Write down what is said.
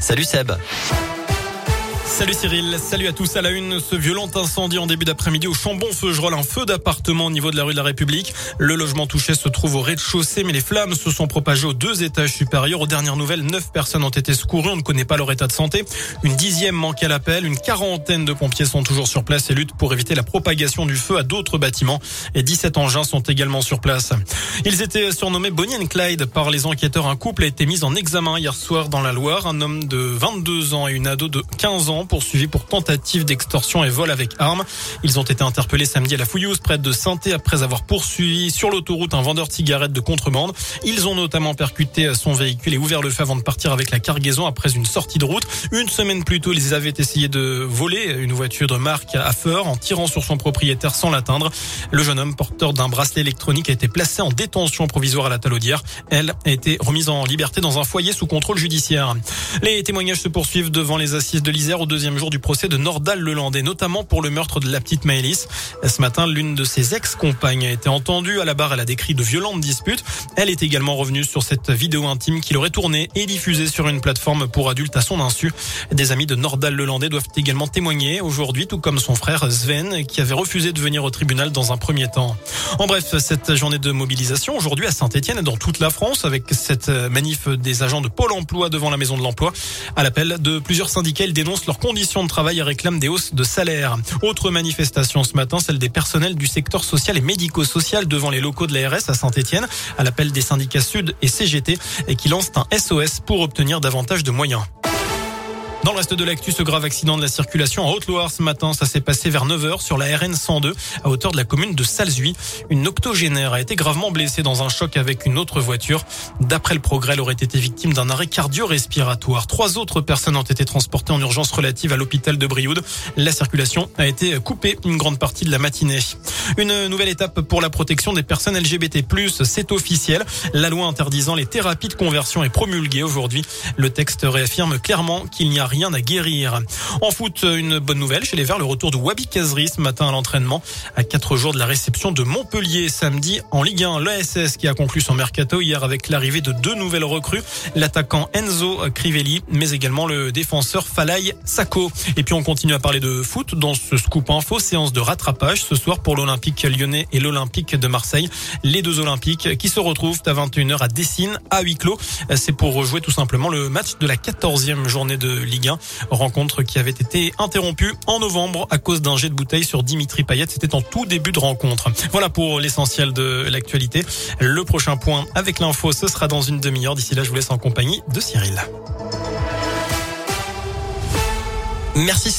Salut Seb. Salut Cyril, salut à tous à la une. Ce violent incendie en début d'après-midi au Chambon-Feugerolles, un feu d'appartement au niveau de la rue de la République. Le logement touché se trouve au rez-de-chaussée, mais les flammes se sont propagées aux deux étages supérieurs. Aux dernières nouvelles, neuf personnes ont été secourues. On ne connaît pas leur état de santé. Une dixième manque à l'appel. Une quarantaine de pompiers sont toujours sur place et luttent pour éviter la propagation du feu à d'autres bâtiments. Et 17 engins sont également sur place. Ils étaient surnommés Bonnie and Clyde par les enquêteurs. Un couple a été mis en examen hier soir dans la Loire. Un homme de 22 ans et une ado de 15 ans poursuivis pour tentative d'extorsion et vol avec arme. Ils ont été interpellés samedi à la Fouillouse, près de saint après avoir poursuivi sur l'autoroute un vendeur de cigarettes de contrebande. Ils ont notamment percuté son véhicule et ouvert le feu avant de partir avec la cargaison après une sortie de route. Une semaine plus tôt, ils avaient essayé de voler une voiture de marque à Feur en tirant sur son propriétaire sans l'atteindre. Le jeune homme porteur d'un bracelet électronique a été placé en détention provisoire à la Talaudière. Elle a été remise en liberté dans un foyer sous contrôle judiciaire. Les témoignages se poursuivent devant les assises de l'Isère deuxième jour du procès de Nordal-Lelandais, notamment pour le meurtre de la petite Maëlys. Ce matin, l'une de ses ex-compagnes a été entendue à la barre. Elle a décrit de violentes disputes. Elle est également revenue sur cette vidéo intime qu'il aurait tournée et diffusée sur une plateforme pour adultes à son insu. Des amis de Nordal-Lelandais doivent également témoigner aujourd'hui, tout comme son frère Sven, qui avait refusé de venir au tribunal dans un premier temps. En bref, cette journée de mobilisation aujourd'hui à Saint-Etienne et dans toute la France avec cette manif des agents de Pôle emploi devant la maison de l'emploi. À l'appel de plusieurs syndicats, ils dénoncent leurs conditions de travail réclament des hausses de salaire. Autre manifestation ce matin, celle des personnels du secteur social et médico-social devant les locaux de l'ARS à Saint-Etienne, à l'appel des syndicats Sud et CGT, et qui lancent un SOS pour obtenir davantage de moyens. Dans le reste de l'actu, ce grave accident de la circulation en Haute-Loire ce matin, ça s'est passé vers 9h sur la RN 102 à hauteur de la commune de Salzuy. Une octogénaire a été gravement blessée dans un choc avec une autre voiture. D'après le progrès, elle aurait été victime d'un arrêt cardio-respiratoire. Trois autres personnes ont été transportées en urgence relative à l'hôpital de Brioude. La circulation a été coupée une grande partie de la matinée. Une nouvelle étape pour la protection des personnes LGBT+, c'est officiel. La loi interdisant les thérapies de conversion est promulguée aujourd'hui. Le texte réaffirme clairement qu'il n'y a rien à guérir. En foot, une bonne nouvelle chez les Verts, le retour de Wabi Kazri ce matin à l'entraînement. À quatre jours de la réception de Montpellier samedi en Ligue 1, l'ASS qui a conclu son mercato hier avec l'arrivée de deux nouvelles recrues, l'attaquant Enzo Crivelli, mais également le défenseur Falay Sako. Et puis on continue à parler de foot dans ce scoop info, séance de rattrapage ce soir pour l'Olympique lyonnais et l'Olympique de Marseille. Les deux Olympiques qui se retrouvent à 21h à Dessine, à huis clos. C'est pour rejouer tout simplement le match de la 14e journée de Ligue Rencontre qui avait été interrompue en novembre à cause d'un jet de bouteille sur Dimitri Payet. C'était en tout début de rencontre. Voilà pour l'essentiel de l'actualité. Le prochain point avec l'info, ce sera dans une demi-heure. D'ici là, je vous laisse en compagnie de Cyril. Merci.